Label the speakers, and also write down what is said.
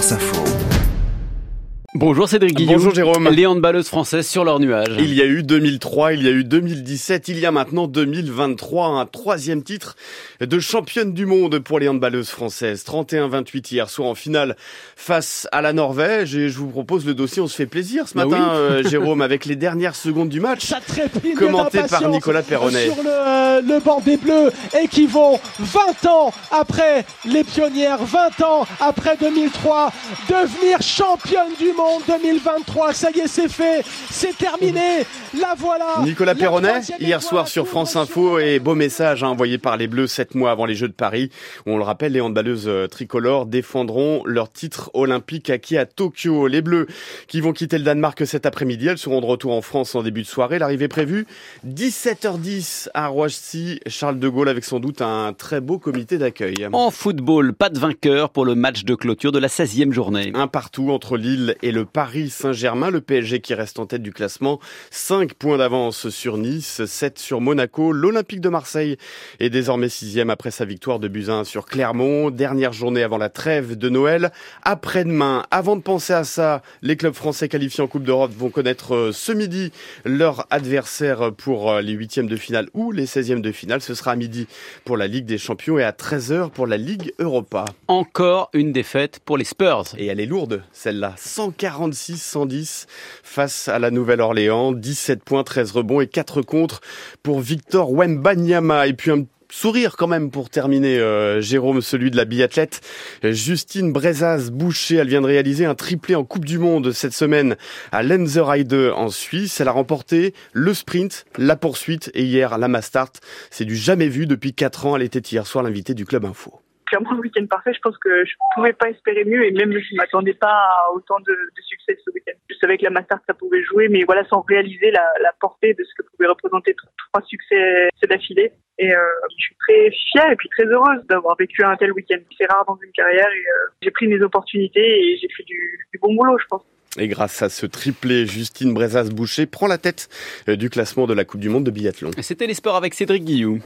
Speaker 1: France Info.
Speaker 2: Bonjour Cédric Guillaume.
Speaker 3: Bonjour Jérôme.
Speaker 2: Les handballeuses françaises sur leur nuage.
Speaker 3: Il y a eu 2003, il y a eu 2017, il y a maintenant 2023, un troisième titre de championne du monde pour les handballeuses françaises. 31-28 hier soir en finale face à la Norvège et je vous propose le dossier, on se fait plaisir ce
Speaker 2: Bah
Speaker 3: matin
Speaker 2: oui.
Speaker 3: euh, Jérôme avec les dernières secondes du match. Commenté par Nicolas Perronnet.
Speaker 4: Sur le, euh, le banc des Bleus et qui vont 20 ans après les pionnières, 20 ans après 2003, devenir championne du monde 2023. Ça y est, c'est fait, c'est terminé. La voilà.
Speaker 3: Nicolas
Speaker 4: La
Speaker 3: Perronnet, hier soir sur France Info et beau message hein, envoyé par les Bleus sept mois avant les Jeux de Paris. Où on le rappelle, les handballeuses euh, tricolores défendront leur titre olympique acquis à Tokyo. Les Bleus qui vont quitter le Danemark cet après-midi, elles seront de retour en France en début de soirée. L'arrivée prévue 17h10 à Roissy. Charles de Gaulle avec sans doute un très beau comité d'accueil.
Speaker 2: En football, pas de vainqueur pour le match de clôture de la 16e journée.
Speaker 3: Un partout entre Lille et le Paris Saint-Germain. Le PSG qui reste en tête du classement. 5 points d'avance sur Nice, 7 sur Monaco. L'Olympique de Marseille est désormais sixième après sa victoire de Buzyn sur Clermont. Dernière journée avant la trêve de Noël. Après-demain, avant de penser à ça, les clubs français qualifiés en Coupe d'Europe vont connaître euh, ce midi leur adversaire pour euh, les huitièmes de finale ou les seizièmes de finale. Ce sera à midi pour la Ligue des Champions et à 13h pour la Ligue Europa.
Speaker 2: Encore une défaite pour les Spurs.
Speaker 3: Et elle est lourde, celle-là. 146-110 face à la Nouvelle-Orléans. 17 points, 13 rebonds et 4 contre pour Victor Wembanyama. Et puis un sourire quand même pour terminer, euh, Jérôme, celui de la biathlète. Justine Brezaz-Boucher, elle vient de réaliser un triplé en Coupe du Monde cette semaine à Lenzerheide en Suisse. Elle a remporté le sprint, la poursuite et hier la mass start. C'est du jamais vu depuis 4 ans. Elle était hier soir l'invitée du Club Info.
Speaker 5: Clairement le week-end parfait. Je pense que je pouvais pas espérer mieux et même je m'attendais pas à autant de, de succès ce week-end. Je savais que la Master ça pouvait jouer, mais voilà sans réaliser la, la portée de ce que pouvait représenter trois succès d'affilée. Et euh, je suis très fière et puis très heureuse d'avoir vécu un tel week-end. C'est rare dans une carrière et euh, j'ai pris mes opportunités et j'ai fait du, du bon boulot, je pense.
Speaker 3: Et grâce à ce triplé, Justine Brezaz-Boucher prend la tête euh, du classement de la Coupe du Monde de biathlon.
Speaker 2: C'était les sports avec Cédric Guillaume.